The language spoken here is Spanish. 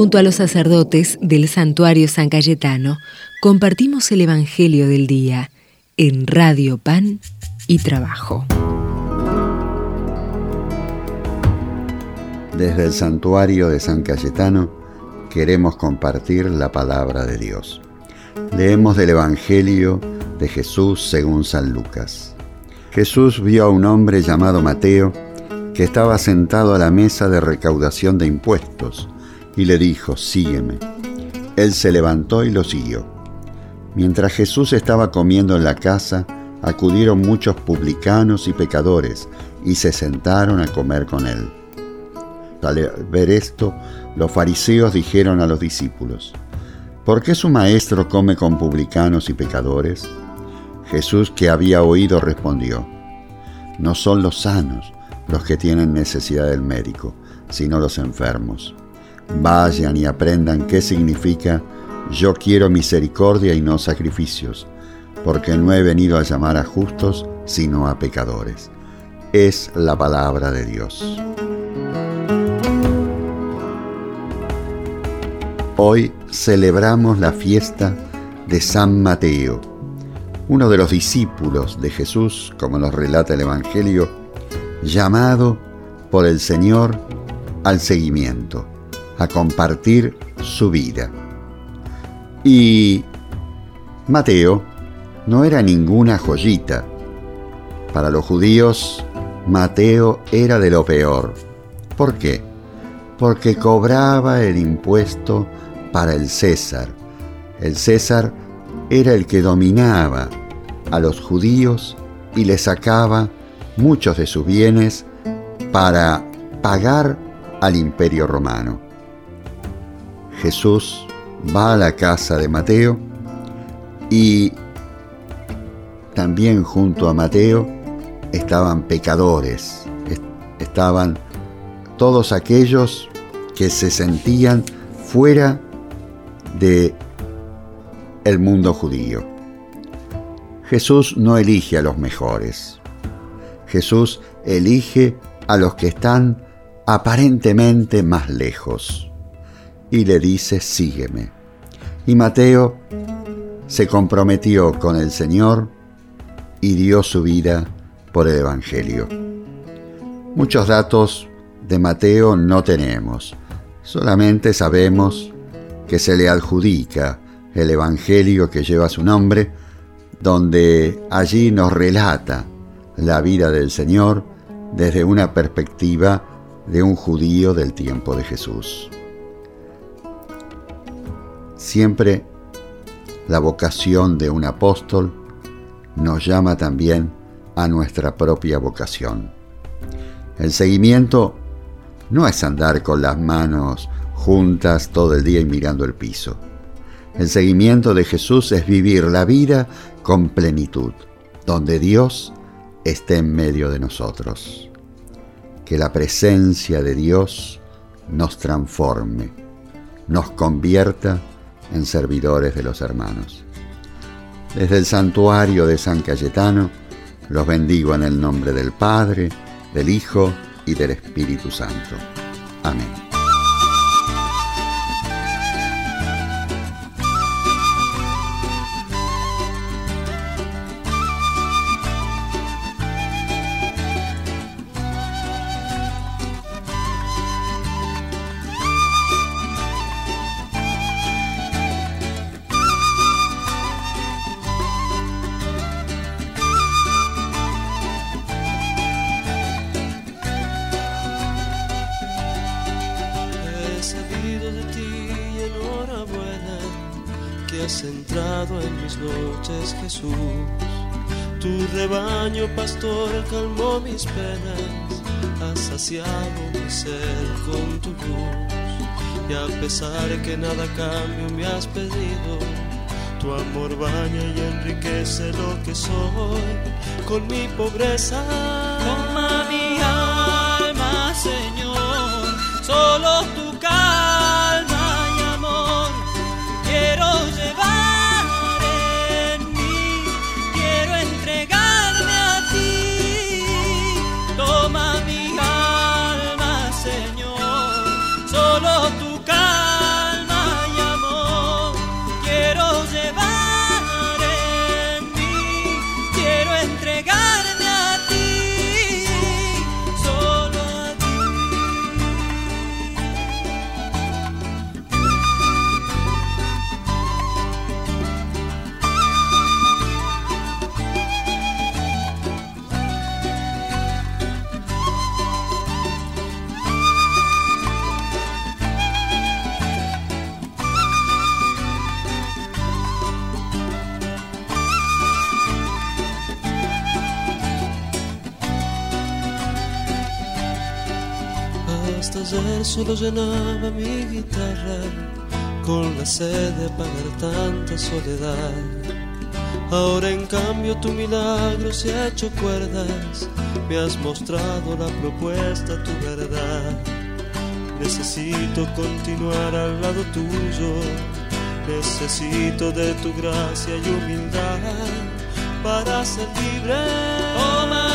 Junto a los sacerdotes del santuario San Cayetano, compartimos el Evangelio del Día en Radio Pan y Trabajo. Desde el santuario de San Cayetano queremos compartir la palabra de Dios. Leemos del Evangelio de Jesús según San Lucas. Jesús vio a un hombre llamado Mateo que estaba sentado a la mesa de recaudación de impuestos y le dijo, sígueme. Él se levantó y lo siguió. Mientras Jesús estaba comiendo en la casa, acudieron muchos publicanos y pecadores y se sentaron a comer con él. Al ver esto, los fariseos dijeron a los discípulos, ¿por qué su maestro come con publicanos y pecadores? Jesús, que había oído, respondió, no son los sanos los que tienen necesidad del médico, sino los enfermos. Vayan y aprendan qué significa yo quiero misericordia y no sacrificios, porque no he venido a llamar a justos, sino a pecadores. Es la palabra de Dios. Hoy celebramos la fiesta de San Mateo, uno de los discípulos de Jesús, como nos relata el Evangelio, llamado por el Señor al seguimiento, a compartir su vida. Y Mateo no era ninguna joyita. Para los judíos, Mateo era de lo peor. ¿Por qué? Porque cobraba el impuesto para el César. El César era el que dominaba a los judíos y le sacaba muchos de sus bienes para pagar al imperio romano. Jesús va a la casa de Mateo y también junto a Mateo estaban pecadores, estaban todos aquellos que se sentían fuera de el mundo judío. Jesús no elige a los mejores. Jesús elige a los que están aparentemente más lejos y le dice, sígueme. Y Mateo se comprometió con el Señor y dio su vida por el Evangelio. Muchos datos de Mateo no tenemos, solamente sabemos que se le adjudica el Evangelio que lleva su nombre, donde allí nos relata la vida del Señor desde una perspectiva de un judío del tiempo de Jesús. Siempre la vocación de un apóstol nos llama también a nuestra propia vocación. El seguimiento no es andar con las manos juntas todo el día y mirando el piso. El seguimiento de Jesús es vivir la vida con plenitud, donde Dios esté en medio de nosotros. Que la presencia de Dios nos transforme, nos convierta en servidores de los hermanos. Desde el santuario de San Cayetano, los bendigo en el nombre del Padre, del Hijo y del Espíritu Santo. Amén. Has entrado en mis noches, Jesús. Tu rebaño, pastor, calmó mis penas, has saciado mi ser con tu luz. Y a pesar que nada cambio me has pedido, tu amor baña y enriquece lo que soy con mi pobreza. Ayer solo llenaba mi guitarra con la sed de pagar tanta soledad. Ahora en cambio tu milagro se ha hecho cuerdas, me has mostrado la propuesta, tu verdad. Necesito continuar al lado tuyo, necesito de tu gracia y humildad para ser libre.